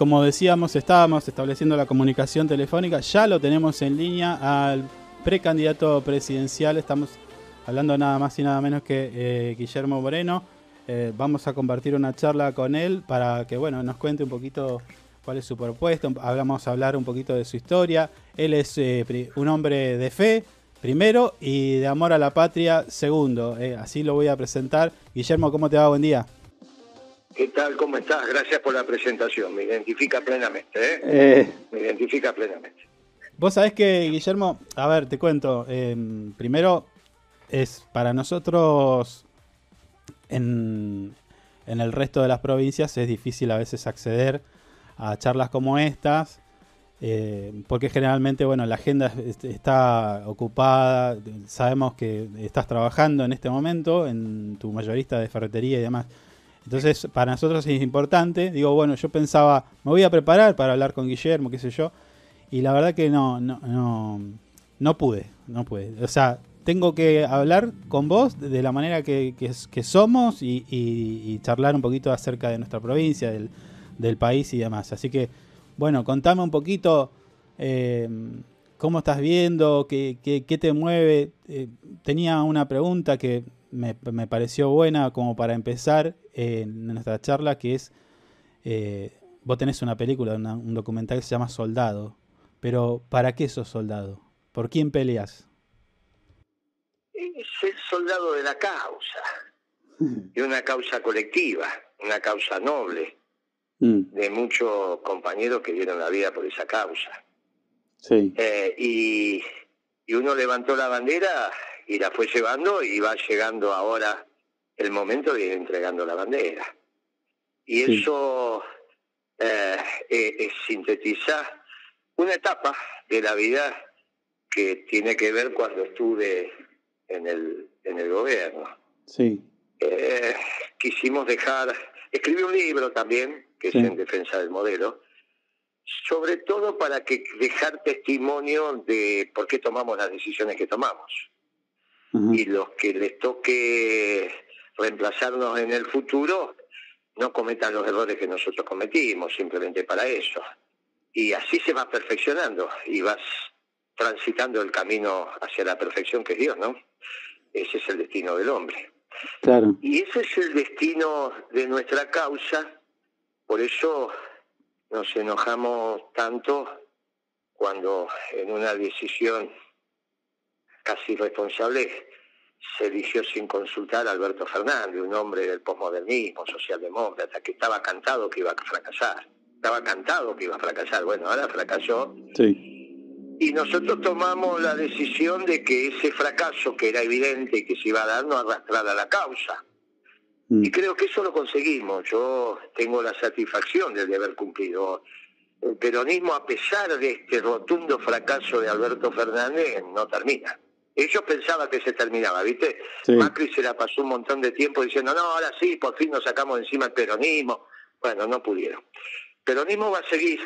como decíamos, estábamos estableciendo la comunicación telefónica, ya lo tenemos en línea al precandidato presidencial, estamos hablando nada más y nada menos que eh, Guillermo Moreno. Eh, vamos a compartir una charla con él para que bueno, nos cuente un poquito cuál es su propuesta, vamos a hablar un poquito de su historia. Él es eh, un hombre de fe, primero, y de amor a la patria, segundo. así lo voy a presentar. Guillermo, ¿cómo te va? Buen día. ¿Qué tal? ¿Cómo estás? Gracias por la presentación. Me identifica plenamente. ¿eh? eh. Me identifica plenamente. Vos sabés que, Guillermo, a ver, te cuento. Em, primero, es para nosotros en, el resto de las provincias es difícil a veces acceder a charlas como estas. Eh, porque generalmente, bueno, la agenda está ocupada, sabemos que estás trabajando en este momento en tu mayorista de ferretería y demás. Entonces, para nosotros es importante. Digo, bueno, yo pensaba, me voy a preparar para hablar con Guillermo, qué sé yo. Y la verdad que no, no, no, no pude, no pude. O sea, tengo que hablar con vos de la manera que, que, somos y, charlar un poquito acerca de nuestra provincia, del, del país y demás. Así que, bueno, contame un poquito eh, cómo estás viendo, qué, qué, te mueve. Eh, tenía una pregunta que me, me, pareció buena como para empezar en nuestra charla, que es, eh, vos tenés una película, un documental que se llama Soldado, pero ¿para qué sos soldado? ¿Por quién peleas? Es el soldado de la causa, de una causa colectiva, una causa noble, mm. de muchos compañeros que dieron la vida por esa causa. Sí. Eh, y, y uno levantó la bandera y la fue llevando y va llegando ahora el momento de ir entregando la bandera. Y eso eh, es sintetizar una etapa de la vida que tiene que ver cuando estuve en el, en el gobierno. Sí. Eh, quisimos dejar, escribí un libro también, que es en defensa del modelo, sobre todo para que dejar testimonio de por qué tomamos las decisiones que tomamos y los que les toque reemplazarnos en el futuro no cometan los errores que nosotros cometimos, simplemente para eso. Y así se va perfeccionando y vas transitando el camino hacia la perfección que es Dios, ¿no? Ese es el destino del hombre. Claro. Y ese es el destino de nuestra causa, por eso nos enojamos tanto cuando en una decisión casi responsable, se eligió sin consultar a Alberto Fernández, un hombre del posmodernismo, socialdemócrata, que estaba cantado que iba a fracasar. Estaba cantado que iba a fracasar. Bueno, ahora fracasó. Sí. Y nosotros tomamos la decisión de que ese fracaso, que era evidente y que se iba a dar, no arrastrara la causa. Mm. Y creo que eso lo conseguimos. Yo tengo la satisfacción de haber cumplido. El peronismo, a pesar de este rotundo fracaso de Alberto Fernández, no termina. Ellos pensaban que se terminaba, ¿viste? Macri se la pasó un montón de tiempo diciendo, no, ahora sí, por fin nos sacamos encima el peronismo. Bueno, no pudieron. peronismo va a seguir.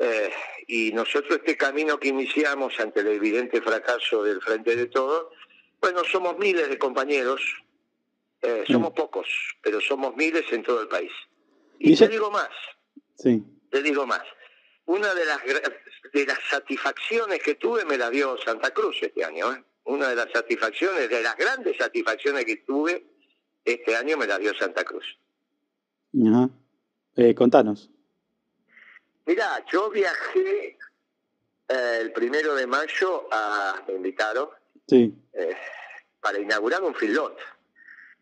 Eh, y nosotros este camino que iniciamos ante el evidente fracaso del Frente de Todos, bueno, somos miles de compañeros, eh, somos pocos, pero somos miles en todo el país. Y, te digo más, sí. te digo más, una de las de las satisfacciones que tuve me la dio Santa Cruz este año. ¿eh? Una de las satisfacciones, de las grandes satisfacciones que tuve este año me la dio Santa Cruz. Ajá. Eh, contanos. Mirá, yo viajé eh, el primero de mayo a, me invitaron sí. Eh, para inaugurar un filot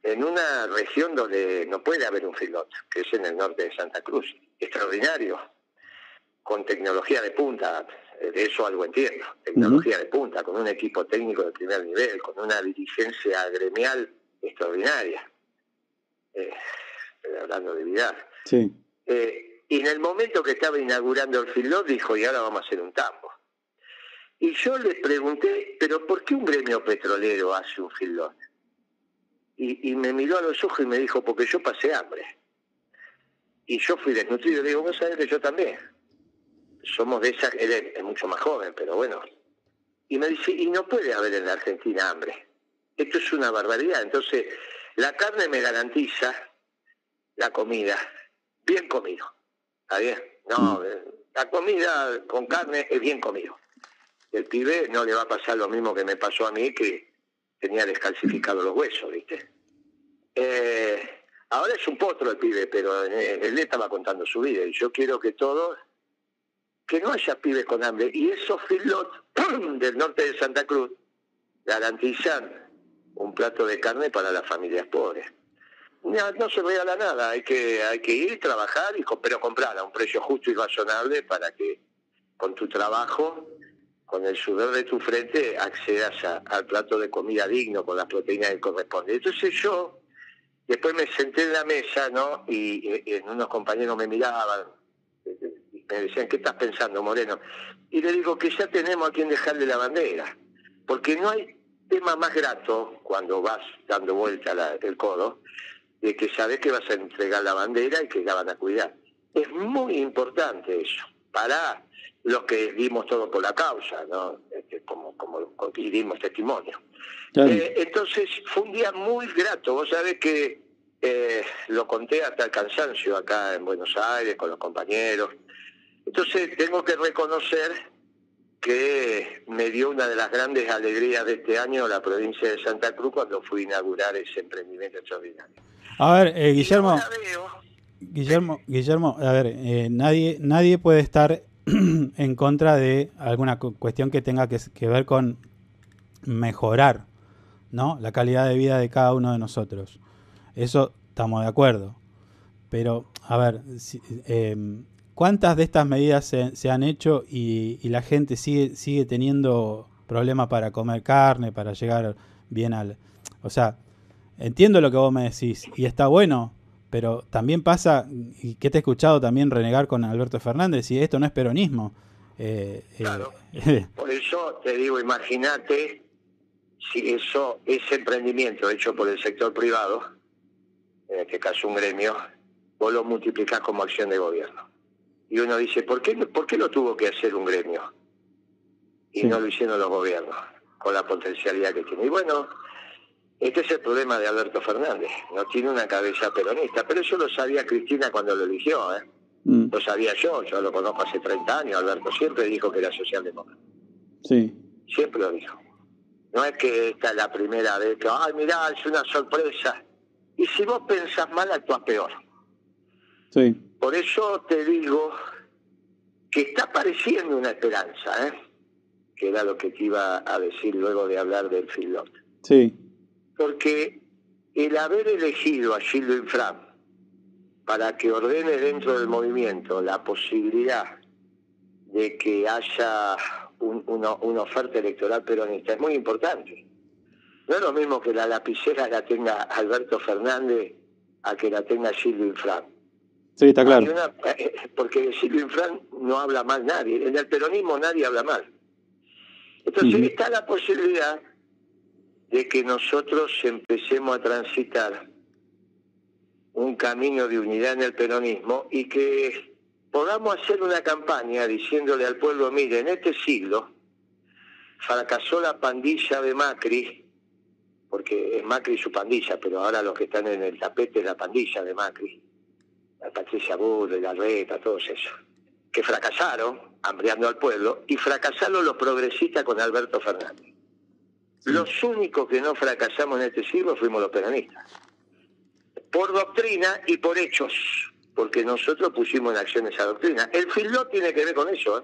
en una región donde no puede haber un filot, que es en el norte de Santa Cruz. Extraordinario con tecnología de punta, de eso algo entiendo, tecnología de punta, con un equipo técnico de primer nivel, con una dirigencia gremial extraordinaria, eh, hablando de vida. Sí. Eh, y en el momento que estaba inaugurando el filot, dijo, y ahora vamos a hacer un tambo. Y yo le pregunté, pero ¿por qué un gremio petrolero hace un filot? Y, y me miró a los ojos y me dijo, porque yo pasé hambre. Y yo fui desnutrido. Le digo, vos sabés que yo también somos de esa, él es, mucho más joven, pero bueno. Y me dice, y no puede haber en la Argentina hambre. Esto es una barbaridad. Entonces, la carne me garantiza la comida, bien comido. ¿Está bien? No, mm. la comida con carne es bien comido. El pibe no le va a pasar lo mismo que me pasó a mí, que tenía descalcificado los huesos, ¿viste? Eh, ahora es un potro el pibe, pero él le estaba contando su vida y yo quiero que todos, que no haya pibes con hambre. Y esos filot del norte de Santa Cruz garantizan un plato de carne para las familias pobres. No, no se regala nada, hay que, hay que ir, trabajar, y, pero comprar a un precio justo y razonable para que con tu trabajo, con el sudor de tu frente, accedas al plato de comida digno, con las proteínas que corresponden. Entonces yo, después me senté en la mesa, ¿no? Y, y unos compañeros me miraban, me decían, ¿qué estás pensando, Moreno? Y le digo que ya tenemos a quien dejarle la bandera, porque no hay tema más grato cuando vas dando vuelta el codo de que sabes que vas a entregar la bandera y que la van a cuidar. Es muy importante eso, para los que dimos todo por la causa, ¿no? Este, como, como, dimos testimonio. Eh, entonces fue un día muy grato, vos sabés que eh, lo conté hasta el cansancio acá en Buenos Aires con los compañeros. Entonces tengo que reconocer que me dio una de las grandes alegrías de este año la provincia de Santa Cruz cuando fui a inaugurar ese emprendimiento extraordinario. A ver, eh, Guillermo, Guillermo, Guillermo, a ver, eh, nadie, nadie puede estar en contra de alguna cuestión que tenga que, ver con mejorar, ¿no? La calidad de vida de cada uno de nosotros. Eso estamos de acuerdo. Pero, a ver, em, ¿cuántas de estas medidas se, han hecho y, y, la gente sigue, sigue teniendo problemas para comer carne, para llegar bien al... O sea, entiendo lo que vos me decís y está bueno, pero también pasa, y que te he escuchado también renegar con Alberto Fernández, y esto no es peronismo. Eh, eh claro. por eso te digo, imagínate si eso, ese emprendimiento hecho por el sector privado, en este caso un gremio, vos lo multiplicás como acción de gobierno. Y uno dice, ¿por qué, ¿por qué lo tuvo que hacer un gremio? Y no lo hicieron los gobiernos, con la potencialidad que tiene. Y bueno, este es el problema de Alberto Fernández, no tiene una cabeza peronista, pero eso lo sabía Cristina cuando lo eligió, ¿eh? Mm. Lo sabía yo, yo lo conozco hace 30 años, Alberto siempre dijo que era socialdemócrata. Sí. Siempre lo dijo. No es que esta es la primera vez que, ay, mirá, es una sorpresa. Y si vos pensás mal, actúas peor. Sí. Por eso te digo que está apareciendo una esperanza, ¿eh? Que era lo que te iba a decir luego de hablar del filot. Sí porque el haber elegido a Gildo Infram para que ordene dentro del movimiento la posibilidad de que haya una, oferta electoral peronista es muy importante. No es lo mismo que la lapicera la tenga Alberto Fernández a que la tenga Gildo Infram. Sí, está claro. Eh, porque de Silvio Infran no habla mal nadie. En el peronismo nadie habla mal. Entonces está la posibilidad de que nosotros empecemos a transitar un camino de unidad en el peronismo y que podamos hacer una campaña diciéndole al pueblo, mire, en este siglo fracasó la pandilla de Macri, porque es Macri su pandilla, pero ahora los que están en el tapete es la pandilla de Macri, la Patricia la Reta, todos esos, que fracasaron, hambriando al pueblo, y fracasaron los progresistas con Alberto Fernández. Los únicos que no fracasamos en este siglo fuimos los peronistas. Por doctrina y por hechos, porque nosotros pusimos en acción esa doctrina. El filot tiene que ver con eso, ¿eh?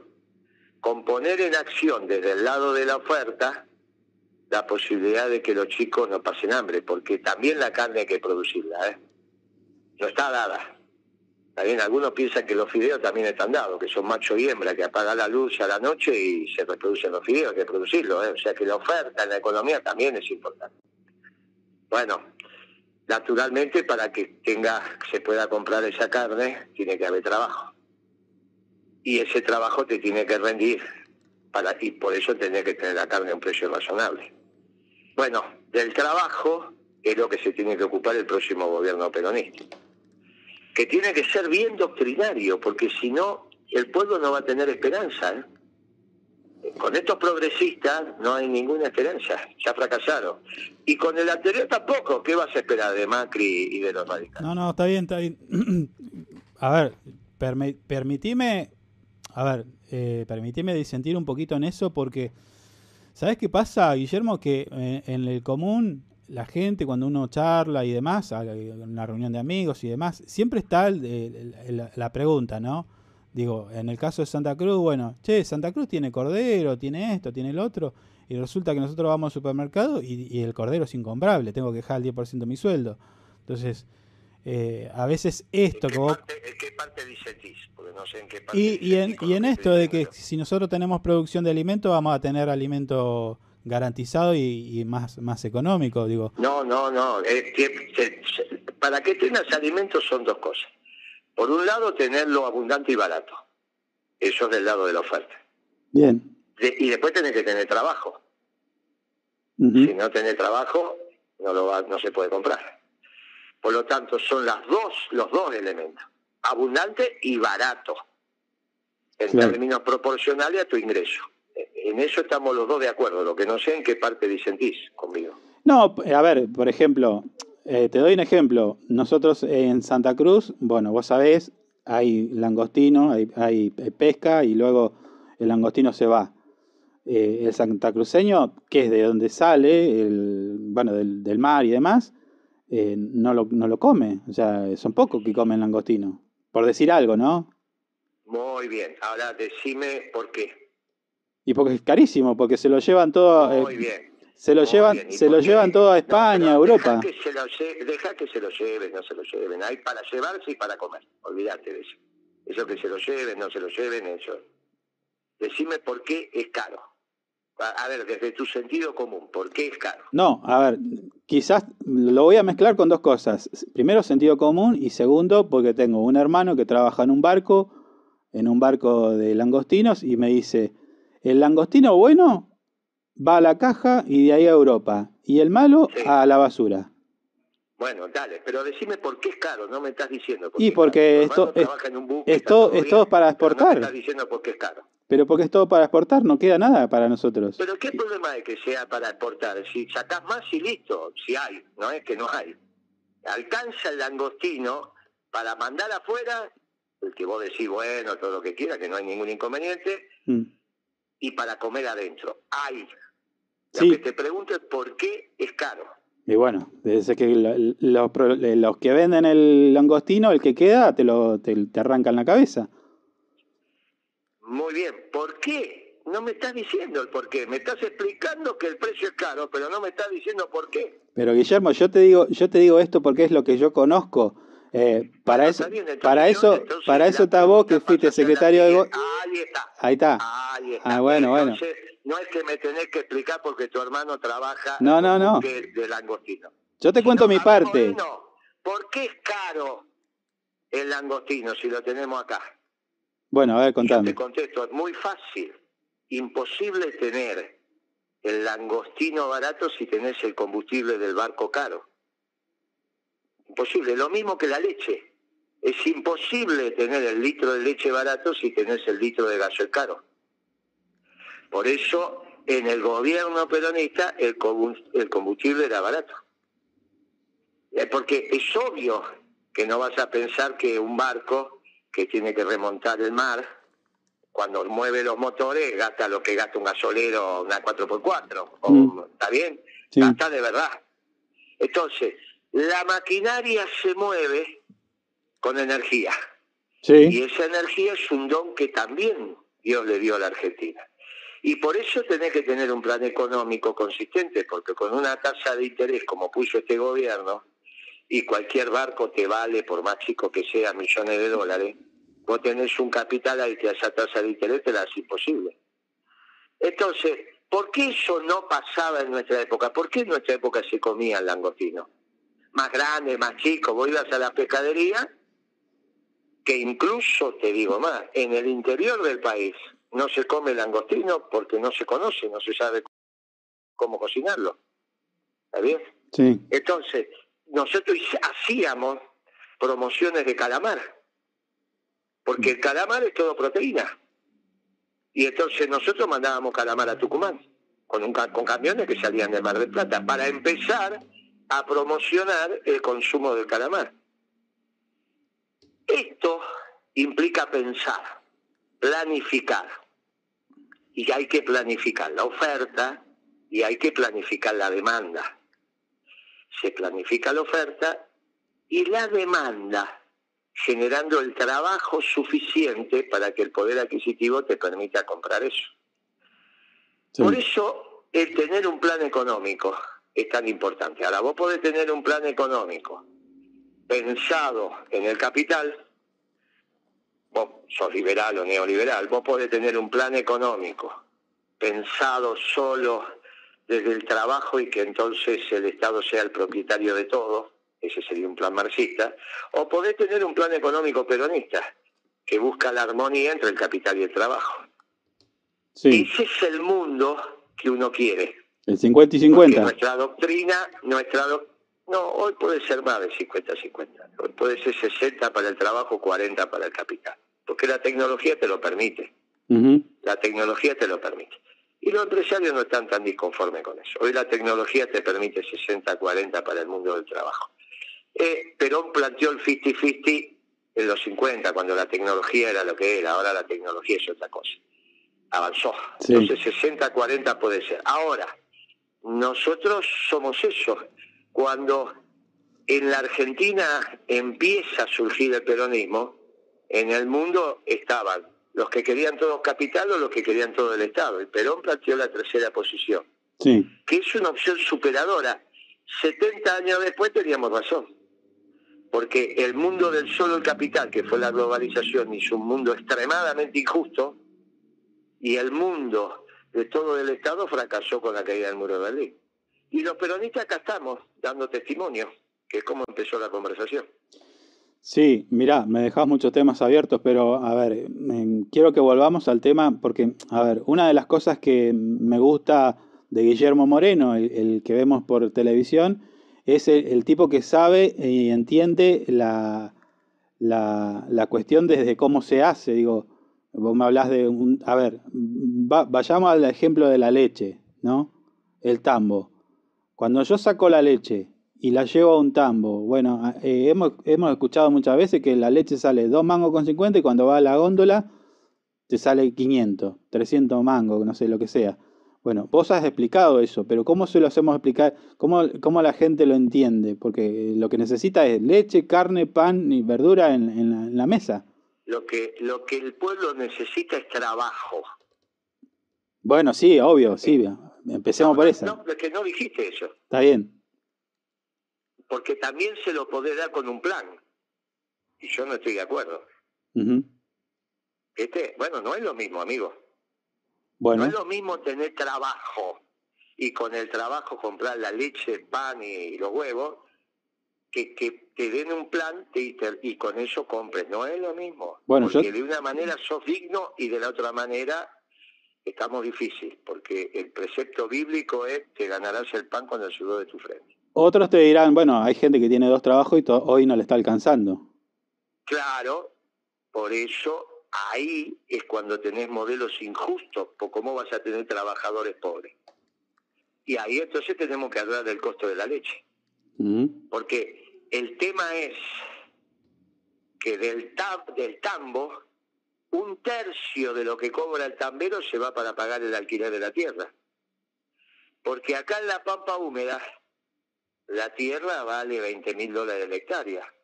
con poner en acción desde el lado de la oferta la posibilidad de que los chicos no pasen hambre, porque también la carne hay que producirla, ¿eh? no está dada. También algunos piensan que los fideos también están dados, que son macho y hembra, que apagan la luz a la noche y se reproducen los fideos, hay que producirlos. ¿eh? O sea que la oferta en la economía también es importante. Bueno, naturalmente para que tenga, se pueda comprar esa carne, tiene que haber trabajo. Y ese trabajo te tiene que rendir, para, y por eso tiene que tener la carne a un precio razonable. Bueno, del trabajo es lo que se tiene que ocupar el próximo gobierno peronista que tiene que ser bien doctrinario, porque si no, el pueblo no va a tener esperanza. ¿eh? Con estos progresistas no hay ninguna esperanza, ya fracasaron. Y con el anterior tampoco, ¿qué vas a esperar de Macri y de los radicales? No, no, está bien, está bien. A ver, permitime, a ver, eh, permitime disentir un poquito en eso porque, ¿sabes qué pasa, Guillermo? Que eh, en el común la gente cuando uno charla y demás, en una reunión de amigos y demás, siempre está la pregunta, ¿no? Digo, en el caso de Santa Cruz, bueno, che, Santa Cruz tiene cordero, tiene esto, tiene el otro, y resulta que nosotros vamos al supermercado y, el cordero es incomprable, tengo que dejar el 10% de mi sueldo. Entonces, eh, a veces esto que vos... ¿En qué parte disentís? Porque no sé en qué parte y, y, en, y en esto de que si nosotros tenemos producción de alimentos, vamos a tener alimento garantizado y, más, más económico, digo. No, no, no. para que tengas alimentos son dos cosas. Por un lado, tenerlo abundante y barato. Eso es del lado de la oferta. Bien. y después tenés que tener trabajo. Si no tenés trabajo, no, lo no se puede comprar. Por lo tanto, son las dos, los dos elementos. Abundante y barato. En términos proporcionales a tu ingreso. En eso estamos los dos de acuerdo. Lo que no sé en qué parte disentís conmigo. No, a ver, por ejemplo, eh, te doy un ejemplo. Nosotros en Santa Cruz, bueno, vos sabés, hay langostino, hay, pesca y luego el langostino se va. Eh, el santacruceño, que es de donde sale, el, bueno, del, mar y demás, eh, no, lo, no lo come. O sea, son pocos que comen langostino. Por decir algo, ¿no? Muy bien. Ahora decime por qué. Y porque es carísimo, porque se lo llevan todo. Muy bien. Se lo llevan, se lo llevan todo a España, a Europa. Deja que, se lo, deja que se lo lleven, no se lo lleven. Hay para llevarse y para comer. Olvídate de eso. Eso que se lo lleven, no se lo lleven, eso. Decime por qué es caro. A, ver, desde tu sentido común, ¿por qué es caro? No, a ver, quizás lo voy a mezclar con dos cosas. Primero, sentido común y segundo, porque tengo un hermano que trabaja en un barco, en un barco de langostinos y me dice, el langostino bueno va a la caja y de ahí a Europa. Y el malo a la basura. Bueno, dale, pero decime por qué es caro, no me estás diciendo. y porque esto es, es, todo, es todo para exportar. No me estás diciendo por qué es caro. Pero porque es todo para exportar, no queda nada para nosotros. Pero ¿qué problema hay que sea para exportar? Si sacás más y listo, si hay, no es que no hay. Alcanza el langostino para mandar afuera, el que vos decís, bueno, todo lo que quiera, que no hay ningún inconveniente, mm. Y para comer adentro. Hay, lo que te pregunto es por qué es caro. Y bueno, desde que los que venden el langostino, el que queda, te lo te, arrancan la cabeza. Muy bien, ¿por qué? No me estás diciendo el por qué. Me estás explicando que el precio es caro, pero no me estás diciendo por qué. Pero Guillermo, yo te digo, yo te digo esto porque es lo que yo conozco. Eh, para, eso, para eso, para eso está vos que fuiste secretario de... Ahí está. Ahí está. Ahí está. Ah, bueno, bueno no es que me tenés que explicar porque tu hermano trabaja no, no, no. De, langostino. Yo te cuento mi parte. ¿Por qué es caro el langostino si lo tenemos acá? Bueno, a ver, contame. te contesto, es muy fácil. Imposible tener el langostino barato si tenés el combustible del barco caro. Imposible. Lo mismo que la leche. Es imposible tener el litro de leche barato si tenés el litro de gasoil caro. Por eso, en el gobierno peronista, el combustible era barato. Eh, porque es obvio que no vas a pensar que un barco que tiene que remontar el mar, cuando mueve los motores, gasta lo que gasta un gasolero, una 4x4. Mm. ¿Está bien? Gasta de verdad. Entonces, la maquinaria se mueve con energía. Y esa energía es un don que también Dios le dio a la Argentina. Y por eso tenés que tener un plan económico consistente, porque con una tasa de interés como puso este gobierno, y cualquier barco te vale, por más chico que sea, millones de dólares, vos tenés un capital al que esa tasa de interés te la hace imposible. Entonces, ¿por qué eso no pasaba en nuestra época? ¿Por qué en nuestra época se comía el langostino? Más grande, más chico, vos ibas a la pescadería, que incluso, te digo más, en el interior del país, no se come el langostino porque no se conoce, no se sabe cómo cocinarlo. ¿Está bien? Sí. Entonces, nosotros hacíamos promociones de calamar, porque el calamar es todo proteína. Y entonces nosotros mandábamos calamar a Tucumán, con, un, con camiones que salían del Mar del Plata, para empezar a promocionar el consumo del calamar. Esto implica pensar, planificar. Y hay que planificar la oferta y hay que planificar la demanda. Se planifica la oferta y la demanda generando el trabajo suficiente para que el poder adquisitivo te permita comprar eso. Por eso el tener un plan económico es tan importante. Ahora, vos podés tener un plan económico pensado en el capital, vos sos liberal o neoliberal, vos podés tener un plan económico pensado solo desde el trabajo y que entonces el Estado sea el propietario de todo, ese sería un plan marxista, o podés tener un plan económico peronista que busca la armonía entre el capital y el trabajo. Ese es el mundo que uno quiere. El 50 y 50. nuestra doctrina, nuestra no, hoy puede ser más de 50-50. Hoy puede ser 60 para el trabajo, 40 para el capital. Porque la tecnología te lo permite. La tecnología te lo permite. Y los empresarios no están tan disconformes con eso. Hoy la tecnología te permite 60-40 para el mundo del trabajo. Eh, Perón planteó el 50-50 en los 50, cuando la tecnología era lo que era, ahora la tecnología es otra cosa. Avanzó. Entonces 60-40 puede ser. Ahora, nosotros somos eso. Cuando en la Argentina empieza a surgir el peronismo, en el mundo estaban los que querían todo capital o los que querían todo el Estado. El Perón planteó la tercera posición, que es una opción superadora. 70 años después teníamos razón porque el mundo del solo el capital, que fue la globalización, hizo un mundo extremadamente injusto, y el mundo de todo el Estado fracasó con la caída del muro de Berlín. Y los peronistas acá estamos, dando testimonio, que es como empezó la conversación. Sí, mira, me dejas muchos temas abiertos, pero a ver, quiero que volvamos al tema, porque, a ver, una de las cosas que me gusta de Guillermo Moreno, el que vemos por televisión, es el, tipo que sabe y entiende la, la, cuestión desde cómo se hace. Digo, vos me hablas de un... A ver, vayamos al ejemplo de la leche, ¿no? El tambo. Cuando yo saco la leche y la llevo a un tambo, bueno, eh, hemos, hemos escuchado muchas veces que la leche sale 2 mangos con 50 y cuando va a la góndola te sale 500, 300 mangos, no sé, lo que sea. Bueno, vos has explicado eso, pero ¿cómo se lo hacemos explicar? ¿Cómo, cómo la gente lo entiende? Porque lo que necesita es leche, carne, pan y verdura en, la, mesa. Lo que, lo que el pueblo necesita es trabajo. Bueno, sí, obvio, sí. Empecemos por eso. No, es que no dijiste eso. Está bien. Porque también se lo puede dar con un plan. Y yo no estoy de acuerdo. este, bueno, no es lo mismo, amigo. No es lo mismo tener trabajo y con el trabajo comprar la leche, el pan y los huevos, que, que te den un plan y, con eso compres. No es lo mismo. Bueno, porque de una manera sos digno y de la otra manera estamos difícil, porque el precepto bíblico es que ganarás el pan con el sudor de tu frente. Otros te dirán, bueno, hay gente que tiene dos trabajos y hoy no le está alcanzando. Claro, por eso ahí es cuando tenés modelos injustos, por cómo vas a tener trabajadores pobres. Y ahí entonces tenemos que hablar del costo de la leche. Mm. Porque el tema es que del, del tambo, un tercio de lo que cobra el tambero se va para pagar el alquiler de la tierra. Porque acá en la pampa húmeda, la tierra vale 20 mil dólares la hectárea.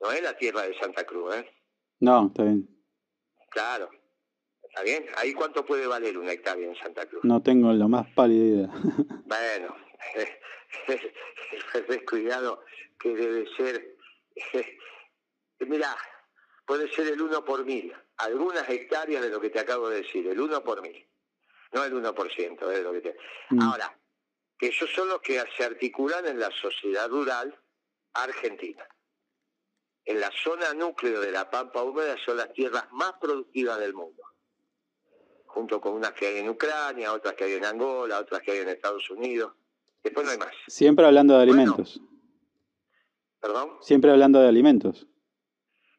No es la tierra de Santa Cruz, ¿eh? No, está bien. Claro. ¿Está bien? ¿Ahí cuánto puede valer una hectárea en Santa Cruz? No tengo la más pálida idea. bueno, cuidado que debe ser... Mira, puede ser el uno por mil. Algunas hectáreas de lo que te acabo de decir, el uno por mil. No el 1%, de lo que te... Mm. Ahora, que esos son los que se articulan en la sociedad rural argentina en la zona núcleo de la pampa húmeda son las tierras más productivas del mundo, junto con unas que hay en Ucrania, otras que hay en Angola, otras que hay en Estados Unidos. Después no hay más. Siempre hablando de alimentos. ¿Perdón? Siempre hablando de alimentos.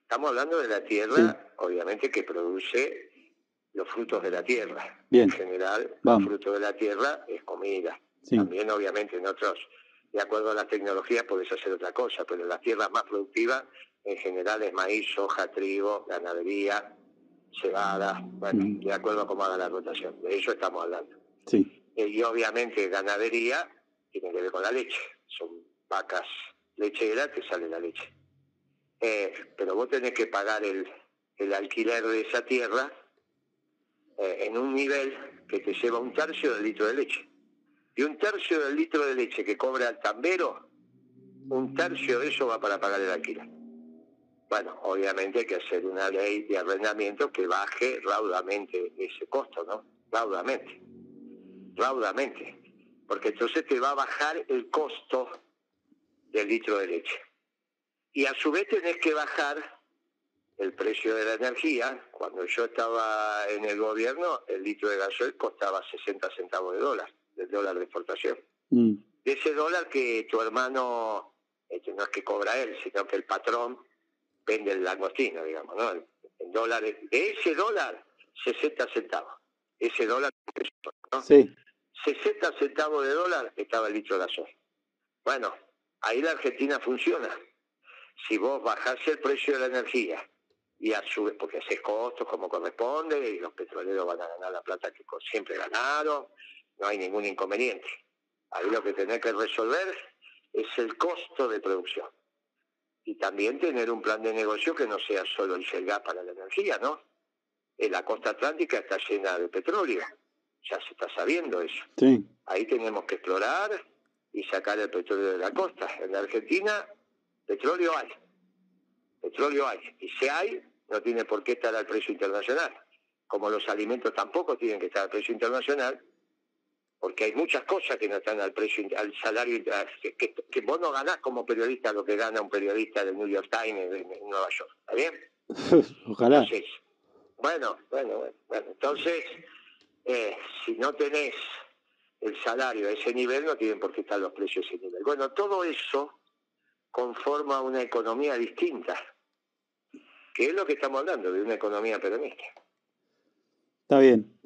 Estamos hablando de la tierra, obviamente, que produce los frutos de la tierra. Bien. En general, los frutos de la tierra es comida. También, obviamente, en otros de acuerdo a la tecnología puedes hacer otra cosa, pero las tierras más productivas en general es maíz, soja, trigo, ganadería, cebada, bueno, mm. de acuerdo a cómo haga la rotación. De eso estamos hablando. Sí. Eh, y obviamente ganadería tiene que ver con la leche. Son vacas lecheras que sale la leche. Eh, pero vos tenés que pagar el, el alquiler de esa tierra eh, en un nivel que te lleva un tercio del litro de leche. Y un tercio del litro de leche que cobra el tambero, un tercio de eso va para pagar el alquiler. Bueno, obviamente hay que hacer una ley de arrendamiento que baje raudamente ese costo, ¿no? Raudamente. Raudamente. Porque entonces te va a bajar el costo del litro de leche. Y a su vez tenés que bajar el precio de la energía. Cuando yo estaba en el gobierno, el litro de gasoil costaba 60 centavos de dólar, del dólar de exportación. Mm. De ese dólar que tu hermano, este, no es que cobra él, sino que el patrón vende el langostino, digamos, ¿no? En dólares. De ese dólar, 60 centavos. Ese dólar, ¿no? Sí. 60 centavos de dólar estaba el litro de gasoil. Bueno, ahí la Argentina funciona. Si vos bajás el precio de la energía y a su vez, porque haces costos como corresponde y los petroleros van a ganar la plata que siempre ganaron, no hay ningún inconveniente. Ahí lo que tenés que resolver es el costo de producción. Y también tener un plan de negocio que no sea solo el gas para la energía, ¿no? En la costa atlántica está llena de petróleo, ya se está sabiendo eso. Sí. Ahí tenemos que explorar y sacar el petróleo de la costa. En la Argentina, petróleo hay. Petróleo hay. Y si hay, no tiene por qué estar al precio internacional. Como los alimentos tampoco tienen que estar al precio internacional, porque hay muchas cosas que no están al precio, al salario, que, que, vos no ganás como periodista lo que gana un periodista del New York Times en, Nueva York. ¿Está bien? Ojalá. bueno, bueno, bueno, Entonces, eh, si no tenés el salario a ese nivel, no tienen por qué estar los precios a ese nivel. Bueno, todo eso conforma una economía distinta, que es lo que estamos hablando, de una economía peronista. Está bien.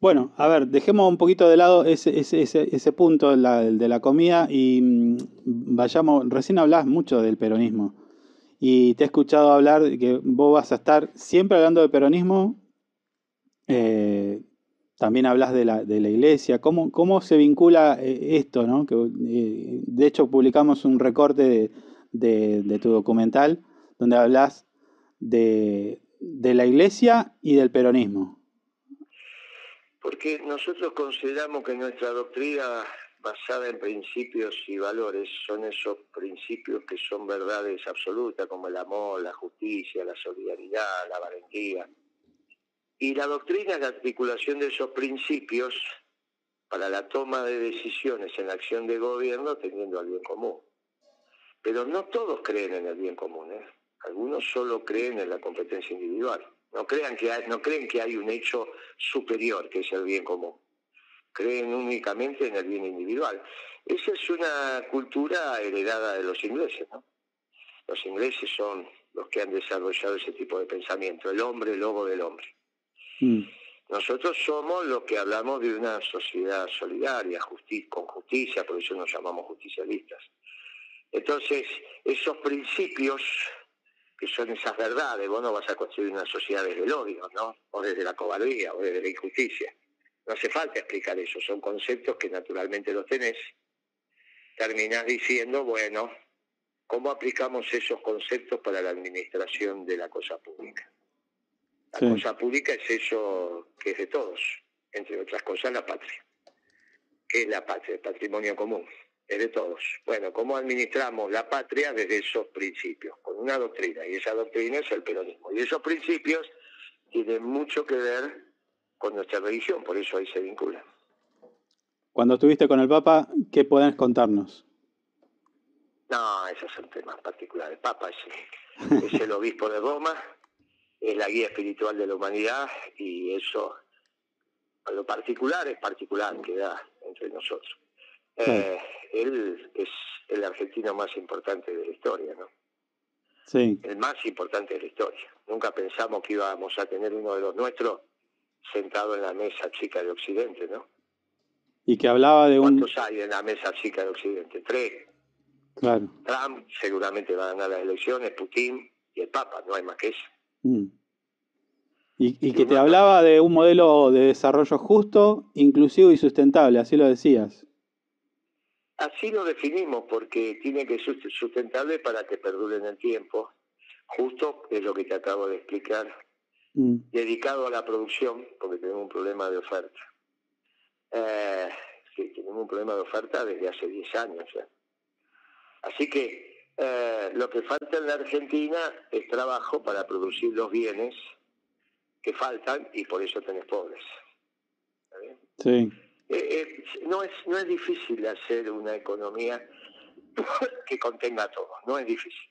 Bueno, a ver, dejemos un poquito de lado ese, ese, ese, punto de la, de la, comida y mm, vayamos, recién hablás mucho del peronismo y te he escuchado hablar que vos vas a estar siempre hablando de peronismo, eh, también hablas de la, de la iglesia, ¿cómo, cómo se vincula eh, esto? ¿no? Que, eh, de hecho, publicamos un recorte de, de tu documental donde hablas de, de la iglesia y del peronismo. Porque nosotros consideramos que nuestra doctrina basada en principios y valores son esos principios que son verdades absolutas como el amor, la justicia, la solidaridad, la valentía. Y la doctrina la articulación de esos principios para la toma de decisiones en la acción de gobierno teniendo al bien común. Pero no todos creen en el bien común. ¿eh? Algunos solo creen en la competencia individual. No, crean que no creen que hay un hecho superior, que es el bien común. Creen únicamente en el bien individual. Esa es una cultura heredada de los ingleses. ¿no? Los ingleses son los que han desarrollado ese tipo de pensamiento, el hombre lobo del hombre. Mm. Nosotros somos los que hablamos de una sociedad solidaria, con justicia, por eso nos llamamos justicialistas. Entonces, esos principios que son esas verdades. Vos no vas a construir una sociedad desde el odio, ¿no? O desde la cobardía, o desde la injusticia. No hace falta explicar eso, son conceptos que naturalmente los tenés. Terminás diciendo, bueno, ¿cómo aplicamos esos conceptos para la administración de la cosa pública? La cosa pública es eso que es de todos, entre otras cosas la patria. ¿Qué es la patria? El patrimonio común es de todos. Bueno, ¿cómo administramos la patria desde esos principios? Con una doctrina, y esa doctrina es el peronismo. Y esos principios tienen mucho que ver con nuestra religión, por eso ahí se vinculan. Cuando estuviste con el Papa, ¿qué puedes contarnos? No, esos son temas particulares. Papa es, es el obispo de Roma, es la guía espiritual de la humanidad y eso, a lo particular es particular, queda entre nosotros. Eh, él es el argentino más importante de la historia, ¿no? Sí. El más importante de la historia. Nunca pensamos que íbamos a tener uno de los nuestros sentado en la mesa chica de Occidente, ¿no? Y que hablaba de un... ¿Cuántos hay en la mesa chica de Occidente? Tres. Claro. Trump seguramente va a ganar las elecciones, Putin y el Papa, no hay más que eso. Mm. Y, y, que te hablaba de un modelo de desarrollo justo, inclusivo y sustentable, así lo decías. Así lo definimos, porque tiene que ser sustentable para que perdure en el tiempo. Justo es lo que te acabo de explicar. Mm. Dedicado a la producción, porque tenemos un problema de oferta. Eh, sí, tenemos un problema de oferta desde hace 10 años. Así que eh, lo que falta en la Argentina es trabajo para producir los bienes que faltan y por eso tenés pobres. Sí. Eh, eh, no, es, no es difícil hacer una economía que contenga todo, no es difícil.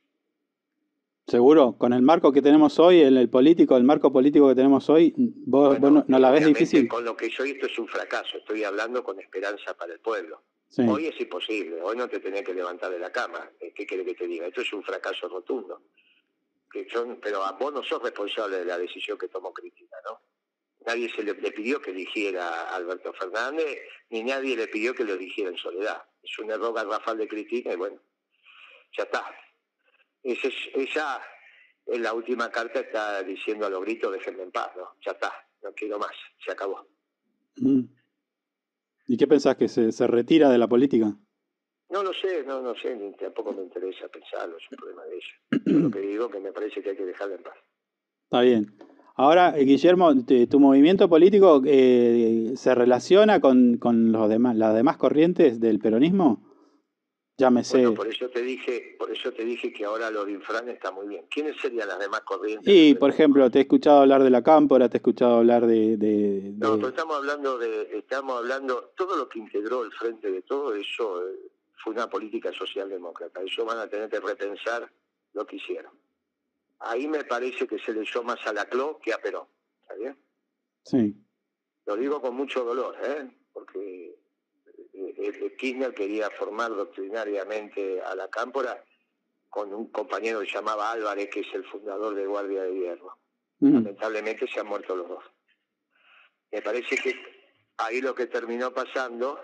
Seguro, con el marco que tenemos hoy, el, el político, el marco político que tenemos hoy, vos, no, la ves difícil. Con lo que soy esto es un fracaso, estoy hablando con esperanza para el pueblo. Hoy es imposible, hoy no te tenés que levantar de la cama. Eh, ¿Qué quiere que te diga? Esto es un fracaso rotundo. Que son, pero vos no sos responsable de la decisión que tomó Cristina, ¿no? Nadie se le, pidió que eligiera a Alberto Fernández, ni nadie le pidió que lo eligiera en soledad. Es un error garrafal de Cristina y bueno, ya está. Esa es, ella en la última carta está diciendo a los gritos, déjenme en paz, ¿no? Ya está, no quiero más, se acabó. Mm. ¿Y qué pensás, que se, se retira de la política? No lo sé, no, no sé, ni tampoco me interesa pensarlo, es un problema de ella. lo que digo que me parece que hay que dejarla en paz. Está bien. Ahora, eh, Guillermo, tu movimiento político eh, se relaciona con, con los demás, las demás corrientes del peronismo. Llámese. Bueno, por eso te dije, por eso te dije que ahora lo de Infran está muy bien. ¿Quiénes serían las demás corrientes? Sí, por ejemplo, te he escuchado hablar de la Cámpora, te he escuchado hablar de, de, No, pero estamos hablando de, estamos hablando, todo lo que integró el frente de todo eso eh, fue una política socialdemócrata. Eso van a tener que repensar lo que hicieron ahí me parece que se le echó más a la CLO que a Perón. ¿Está bien? Sí. Lo digo con mucho dolor, ¿eh? porque Kirchner quería formar doctrinariamente a la cámpora con un compañero que se llamaba Álvarez, que es el fundador de Guardia de Hierro. Mm. Lamentablemente se han muerto los dos. Me parece que ahí lo que terminó pasando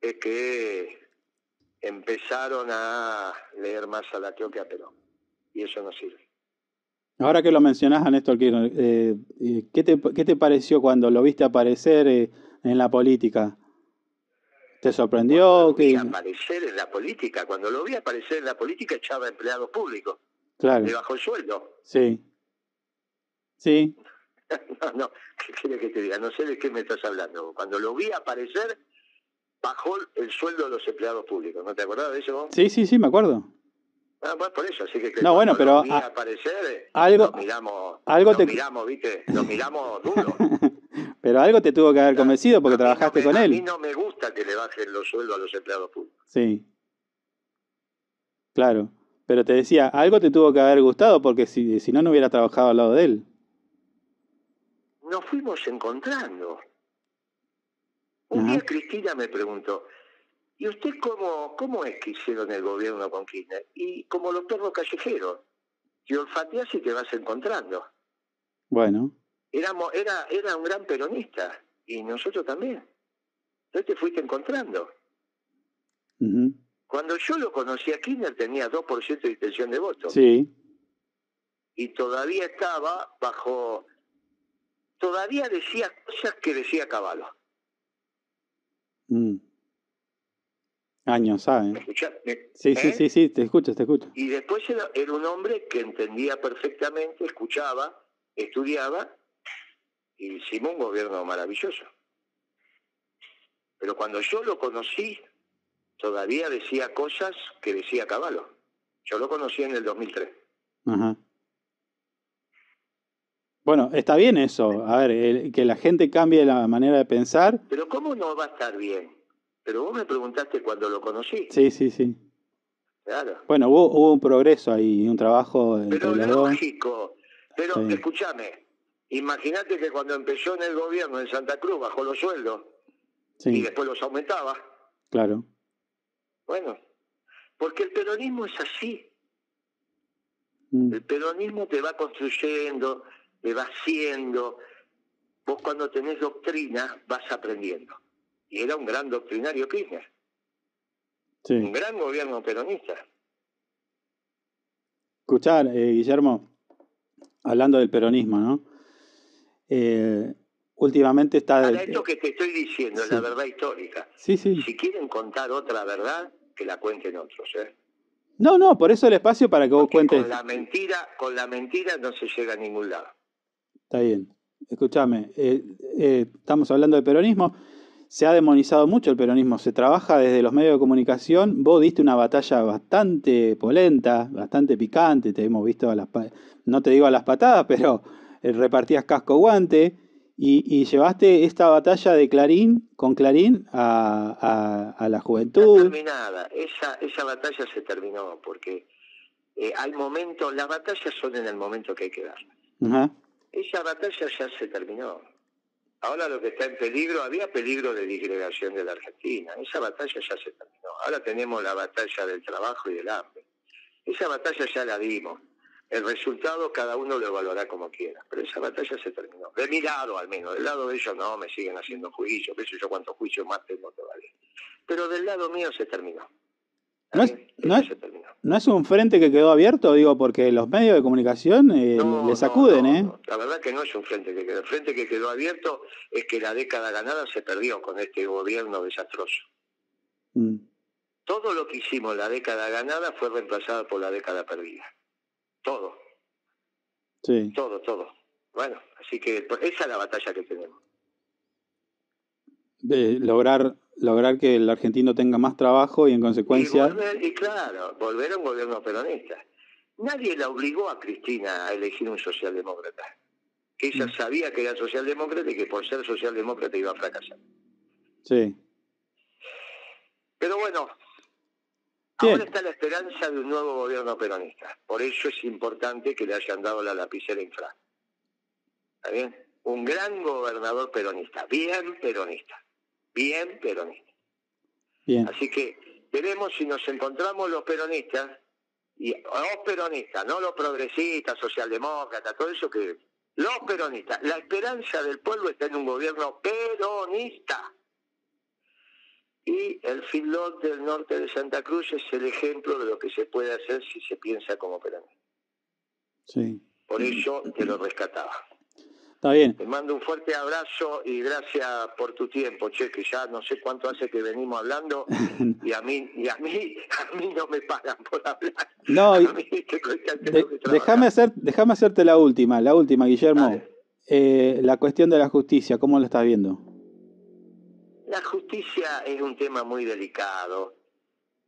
es que empezaron a leer más a la CLO que a Perón. Y eso no sirve. Ahora que lo mencionás a Néstor Kirchner, eh, eh, ¿qué, te, ¿qué, te, pareció cuando lo viste aparecer eh, en la política? ¿Te sorprendió? Vi aparecer en la política, cuando lo vi aparecer en la política echaba empleados públicos. Claro. Le bajó el sueldo. Sí. Sí. no, no, ¿qué quiere que te diga? No sé de qué me estás hablando. Cuando lo vi aparecer, bajó el sueldo de los empleados públicos. ¿No te acordás de eso? Sí, sí, sí, me acuerdo. Ah, bueno, por eso, así que, no, bueno, pero aparecer, algo, nos miramos, algo nos te... miramos, viste, nos miramos duro. pero algo te tuvo que haber convencido porque trabajaste con él. A mí no me gusta que le bajen los sueldos a los empleados públicos. Sí. Claro. Pero te decía, algo te tuvo que haber gustado porque si, si no, no hubiera trabajado al lado de él. Nos fuimos encontrando. Un día Cristina me preguntó, ¿Y usted cómo, cómo es que hicieron el gobierno con Kirchner? Y como los perros callejeros, te olfateas y te vas encontrando. Bueno. Éramos, era, era un gran peronista, y nosotros también. Entonces te fuiste encontrando. Cuando yo lo conocí a Kirchner tenía 2% de intención de voto. Sí. Y todavía estaba bajo... Todavía decía cosas que decía Caballo. Mm. Años, ¿sabes? ¿Me sí, sí, ¿Eh? sí, sí, te escucho, te escucho. Y después era, era, un hombre que entendía perfectamente, escuchaba, estudiaba, hicimos un gobierno maravilloso. Pero cuando yo lo conocí, todavía decía cosas que decía Caballo. Yo lo conocí en el 2003. Ajá. Bueno, está bien eso. A ver, que la gente cambie la manera de pensar. Pero ¿cómo no va a estar bien? Pero vos me preguntaste cuando lo conocí. Sí, sí, sí. Claro. Bueno, hubo, hubo un progreso ahí, un trabajo. Pero lógico. Pero escúchame, imagínate que cuando empezó en el gobierno en Santa Cruz bajó los sueldos y después los aumentaba. Claro. Bueno, porque el peronismo es así. Mm. El peronismo te va construyendo, te va haciendo. Vos cuando tenés doctrina vas aprendiendo y era un gran doctrinario Kirchner. Un gran gobierno peronista. Escuchar, eh, Guillermo, hablando del peronismo, ¿no? Eh, últimamente está... Esto que te estoy diciendo, la verdad histórica. Sí, sí. Si quieren contar otra verdad, que la cuenten otros, ¿eh? No, no, por eso el espacio para que vos cuentes. Con la mentira, con la mentira no se llega a ningún lado. Está bien. Escúchame, eh, eh, estamos hablando de peronismo. Se ha demonizado mucho el peronismo. Se trabaja desde los medios de comunicación. Vos diste una batalla bastante polenta, bastante picante. Te hemos visto a las, no te digo a las patadas, pero repartías casco guante. Y, llevaste esta batalla de Clarín con Clarín a, a, la juventud. Está terminada, esa, esa batalla se terminó porque eh, hay momentos, las batallas son en el momento que hay que darlas. Esa batalla ya se terminó. Ahora lo que está en peligro, había peligro de disgregación de la Argentina. Esa batalla ya se terminó. Ahora tenemos la batalla del trabajo y del hambre. Esa batalla ya la dimos. El resultado cada uno lo evaluará como quiera, pero esa batalla se terminó. De mi lado al menos, del lado de ellos no, me siguen haciendo juicios, qué sé yo cuántos juicios más tengo todavía. Pero del lado mío se terminó. ¿No es, no, es, un frente que quedó abierto? Digo, porque los medios de comunicación eh, le sacuden, ¿eh? La verdad que no es un frente que quedó. El frente que quedó abierto es que la década ganada se perdió con este gobierno desastroso. Mm. Todo lo que hicimos la década ganada fue reemplazado por la década perdida todo. Sí. Todo, todo. Bueno, así que esa es la batalla que tenemos. De lograr lograr que el argentino tenga más trabajo y en consecuencia... Y, claro, volver a un gobierno peronista. Nadie la obligó a Cristina a elegir un socialdemócrata. Que ella mm. sabía que era socialdemócrata y que por ser socialdemócrata iba a fracasar. Sí. Pero bueno, Ahora está la esperanza de un nuevo gobierno peronista. Por eso es importante que le hayan dado la lapicera infra. ¿Está bien? Un gran gobernador peronista, bien peronista, bien peronista. Bien. Así que veremos si nos encontramos los peronistas, y los peronistas, no los progresistas, socialdemócratas, todo eso que... Los peronistas, la esperanza del pueblo está en un gobierno peronista. Y el filón del norte de Santa Cruz es el ejemplo de lo que se puede hacer si se piensa como peronista. Sí. Por eso te lo rescataba. Está bien. Te mando un fuerte abrazo y gracias por tu tiempo, che, que ya no sé cuánto hace que venimos hablando y a mí y a mí a mí no me pagan por hablar. No, déjame hacer déjame hacerte la última, la última, Guillermo. Eh, la cuestión de la justicia, ¿cómo lo estás viendo? La justicia es un tema muy delicado.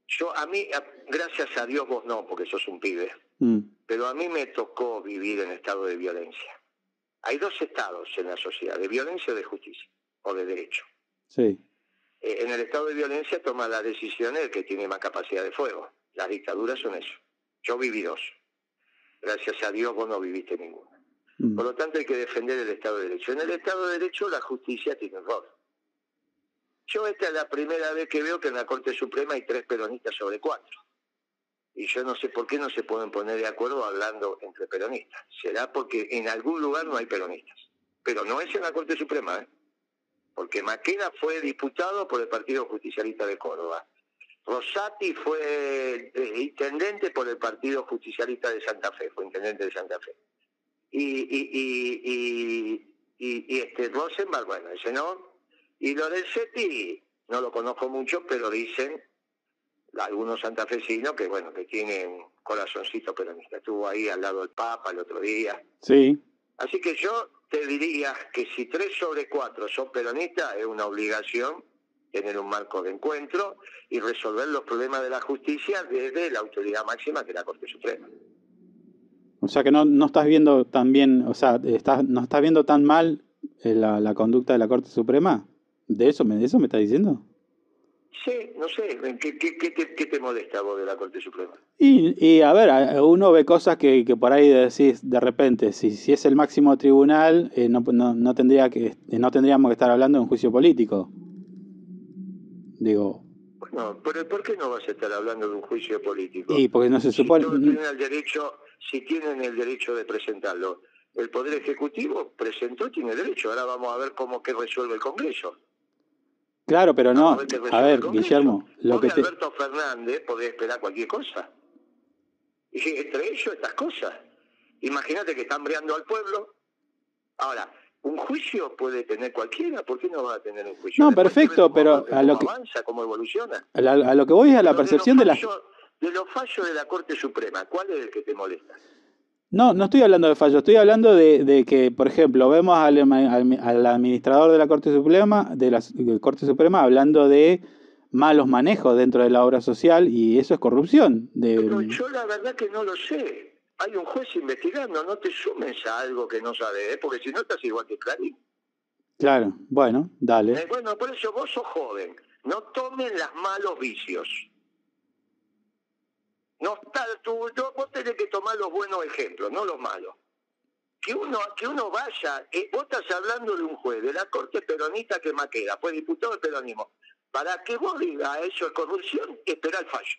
Yo, a mí, gracias a Dios vos no, porque sos un pibe, mm. pero a mí me tocó vivir en estado de violencia. Hay dos estados en la sociedad, de violencia o de justicia, o de derecho. Sí. Eh, en el estado de violencia toma la decisión el que tiene más capacidad de fuego. Las dictaduras son eso. Yo viví dos. Gracias a Dios vos no viviste ninguna. Mm. Por lo tanto hay que defender el Estado de Derecho. En el Estado de Derecho la justicia tiene un rol. Yo esta es la primera vez que veo que en la Corte Suprema hay tres peronistas sobre cuatro. Y yo no sé por qué no se pueden poner de acuerdo hablando entre peronistas. Será porque en algún lugar no hay peronistas. Pero no es en la Corte Suprema, ¿eh? Porque Maquena fue diputado por el Partido Justicialista de Córdoba. Rosati fue intendente por el Partido Justicialista de Santa Fe, fue intendente de Santa Fe. Y, y, y, y, y este Rosenberg, bueno, ese no, y lo del SETI no lo conozco mucho, pero dicen algunos santafesinos que bueno, que tienen corazoncito peronista. Estuvo ahí al lado del Papa el otro día. Sí. Así que yo te diría que si tres sobre cuatro son peronistas, es una obligación tener un marco de encuentro y resolver los problemas de la justicia desde la autoridad máxima que es la Corte Suprema. O sea que no, no estás viendo tan bien, o sea, estás, no estás viendo tan mal eh, la, la conducta de la Corte Suprema. ¿De eso me, eso me está diciendo? Sí, no sé, ¿qué, qué, qué, te, molesta vos de la Corte Suprema? Y, y a ver, uno ve cosas que, que por ahí decís de repente, si, si es el máximo tribunal, eh, no, no, no, tendría que, eh, no tendríamos que estar hablando de un juicio político. Digo... Bueno, pero ¿por qué no vas a estar hablando de un juicio político? Y porque no se supone... Si tienen el derecho, si tienen el derecho de presentarlo, el Poder Ejecutivo presentó, tiene derecho, ahora vamos a ver cómo que resuelve el Congreso. Claro, pero no. A ver, Guillermo, lo que Alberto Fernández podés esperar cualquier cosa. Y entre ellos estas cosas. Imagínate que están breando al pueblo. Ahora, un juicio puede tener cualquiera, ¿por qué no va a tener un juicio? No, perfecto, pero a lo que avanza, cómo evoluciona. A, lo que voy es a la percepción de, la... De los fallos de la Corte Suprema, ¿cuál es el que te molesta? No, no estoy hablando de fallos, estoy hablando de, que, por ejemplo, vemos al, administrador de la Corte Suprema, de la, Corte Suprema hablando de malos manejos dentro de la obra social y eso es corrupción. De... yo la verdad que no lo sé hay un juez investigando, no te sumes a algo que no sabes, ¿eh? porque si no estás igual que Clarín. Claro, bueno, dale. Eh, bueno, por eso vos sos joven, no tomen los malos vicios. No está, tú, vos tenés que tomar los buenos ejemplos, no los malos. Que uno, que uno vaya, eh, vos estás hablando de un juez de la corte peronista que Maqueda, fue diputado del peronismo. Para que vos digas eso es corrupción, espera el fallo.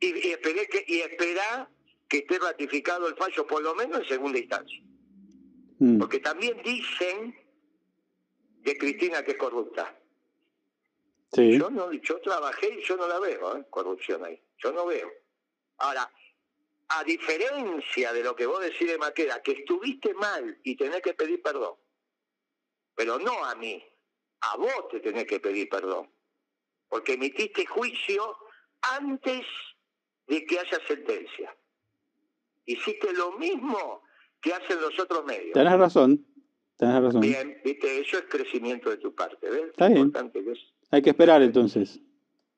Y, y, que, y espera que esté ratificado el fallo, por lo menos en segunda instancia. Mm. Porque también dicen de Cristina que es corrupta. Sí. Yo, no, yo trabajé y yo no la veo, ¿eh? corrupción ahí. Yo no veo. Ahora, a diferencia de lo que vos decís de Maqueda, que estuviste mal y tenés que pedir perdón, pero no a mí, a vos te tenés que pedir perdón, porque emitiste juicio antes de que haya sentencia hiciste lo mismo que hacen los otros medios. Tenés razón, tenés razón. Bien, viste, eso es crecimiento de tu parte, ¿ves? Está bien. Hay que esperar entonces.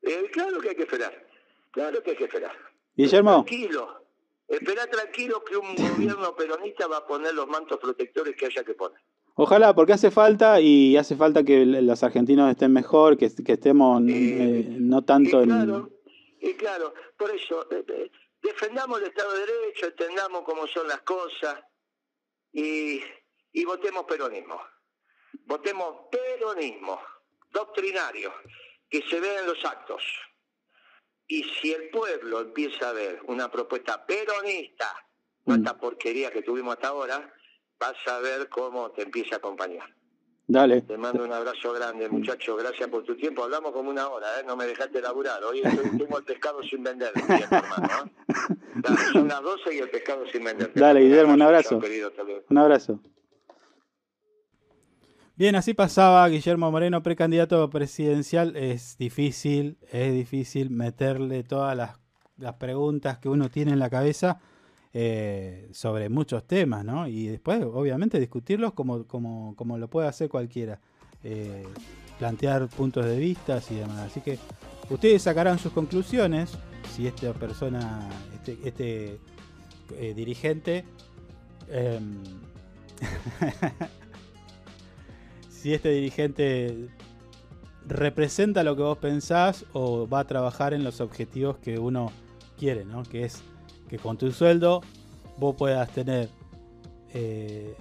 Eh, claro que hay que esperar, claro que hay que esperar. Guillermo. Tranquilo, espera tranquilo que un gobierno peronista va a poner los mantos protectores que haya que poner. Ojalá, porque hace falta y hace falta que los argentinos estén mejor, que, estemos eh, no tanto claro, en... Y claro, por eso, eh, defendamos el Estado de Derecho, entendamos cómo son las cosas y, votemos peronismo. Votemos peronismo, doctrinario, que se vea en los actos. Y si el pueblo empieza a ver una propuesta peronista, no esta porquería que tuvimos hasta ahora, vas a ver cómo te empieza a acompañar. Dale. Te mando un abrazo grande, muchacho. Gracias por tu tiempo. Hablamos como una hora, ¿eh? No me dejaste laburar. Hoy tengo el pescado sin vender, hermano. ¿eh? son las 12 y el pescado sin vender. Dale, Guillermo, un abrazo. un abrazo. Bien, así pasaba Guillermo Moreno, precandidato presidencial. Es difícil, es difícil meterle todas las, las preguntas que uno tiene en la cabeza eh, sobre muchos temas, ¿no? Y después, obviamente, discutirlos como, como, como lo puede hacer cualquiera. Eh, plantear puntos de vista y demás. Así que ustedes sacarán sus conclusiones si esta persona, este, este eh, dirigente, em, si este dirigente representa lo que vos pensás o va a trabajar en los objetivos que uno quiere, ¿no? Que es que con tu sueldo vos puedas tener eh,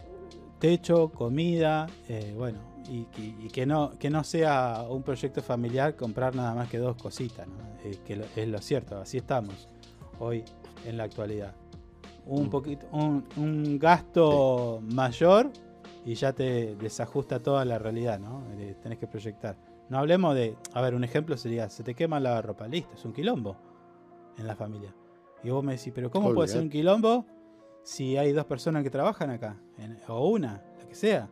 techo, comida, eh, bueno, y, que, no, que no sea un proyecto familiar comprar nada más que dos cositas, eh, que es lo cierto, así estamos hoy en la actualidad. Un mm. poquito, un, gasto mayor y ya te desajusta toda la realidad, ¿no? tenés que proyectar. No hablemos de, a ver, un ejemplo sería, se te quema la ropa, listo, es un quilombo en la familia. Y vos me decís, pero ¿cómo puede ser un quilombo si hay dos personas que trabajan acá? o una, la que sea.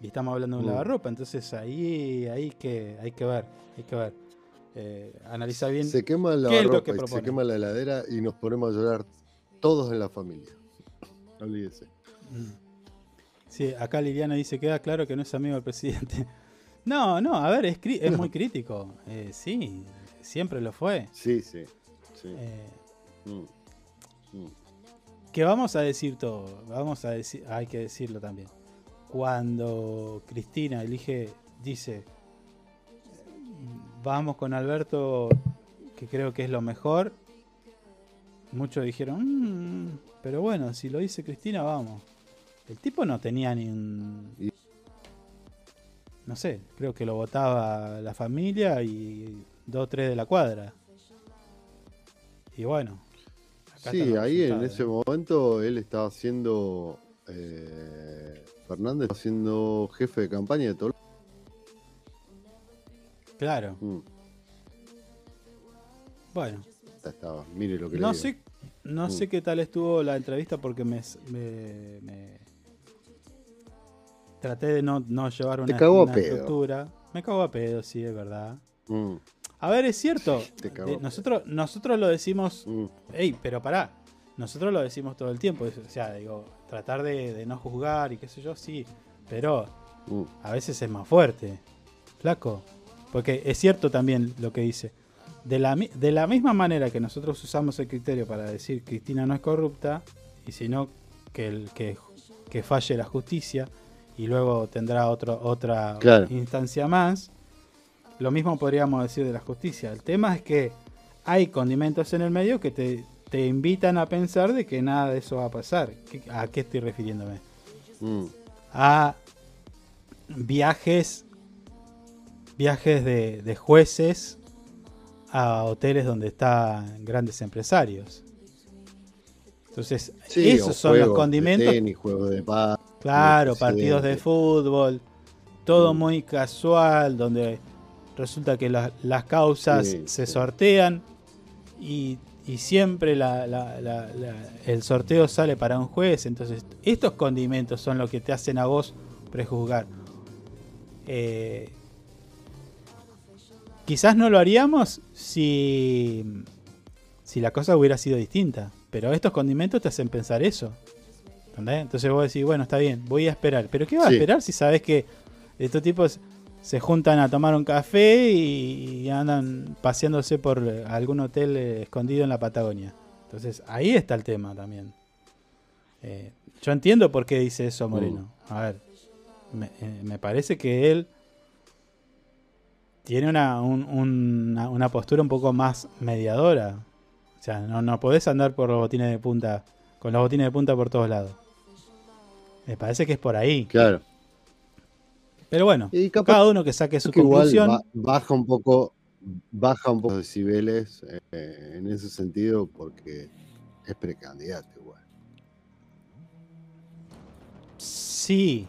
Y estamos hablando de un mm. lavarropa, entonces ahí hay que, hay que ver, hay que ver. Eh, analiza bien. Se quema la lavarropa y se quema la heladera y nos ponemos a llorar todos en la familia. No olvídese. Mm. Sí, acá Liliana dice, queda claro que no es amigo del presidente. No, no, a ver, es, es muy crítico. Eh, sí, siempre lo fue. Sí, sí. sí. Eh, Mm. Mm. Que vamos a decir todo, vamos a decir, hay que decirlo también. Cuando Cristina elige, dice, vamos con Alberto, que creo que es lo mejor, muchos dijeron, mm, pero bueno, si lo dice Cristina, vamos. El tipo no tenía ni un... No sé, creo que lo votaba la familia y dos o tres de la cuadra. Y bueno, sí, ahí en ese momento él estaba siendo. Eh, Fernández estaba siendo jefe de campaña de todo. Claro. Mm. Bueno. Estaba. Mire lo que no sé, no sé mm. qué tal estuvo la entrevista porque me, traté de no, llevar una, estructura. Me cago a pedo, sí, es verdad. Mm. A ver, es cierto. nosotros, nosotros lo decimos. Ey, pero pará. Nosotros lo decimos todo el tiempo. O sea, digo, tratar de, no juzgar y qué sé yo, sí. Pero a veces es más fuerte. Flaco. Porque es cierto también lo que dice. De la, de la misma manera que nosotros usamos el criterio para decir Cristina no es corrupta, y si no, que, el, que, que falle la justicia, y luego tendrá otro, otra instancia más, lo mismo podríamos decir de la justicia. El tema es que hay condimentos en el medio que te, te invitan a pensar de que nada de eso va a pasar. ¿A qué estoy refiriéndome? Mm. A viajes viajes de, jueces a hoteles donde están grandes empresarios. Entonces, esos son los condimentos. de claro, partidos de fútbol, todo mm. muy casual, donde resulta que las causas se sortean y, siempre el sorteo sale para un juez. Entonces, estos condimentos son los que te hacen a vos prejuzgar. Eh, quizás no lo haríamos si, si la cosa hubiera sido distinta. Pero estos condimentos te hacen pensar eso. Entonces vos decís, bueno, está bien, voy a esperar. Pero ¿qué vas a esperar si sabes que estos tipos se juntan a tomar un café y, andan paseándose por algún hotel eh, escondido en la Patagonia? Entonces ahí está el tema también. Eh, yo entiendo por qué dice eso Moreno. Uh. A ver, eh, me parece que él tiene una, una, postura un poco más mediadora. O sea, no, no podés andar por los botines de punta, con los botines de punta por todos lados. Me parece que es por ahí. Claro. Pero bueno, cada uno que saque su conclusión. baja un poco, baja un poco de decibeles eh, en ese sentido porque es precandidato igual. Sí,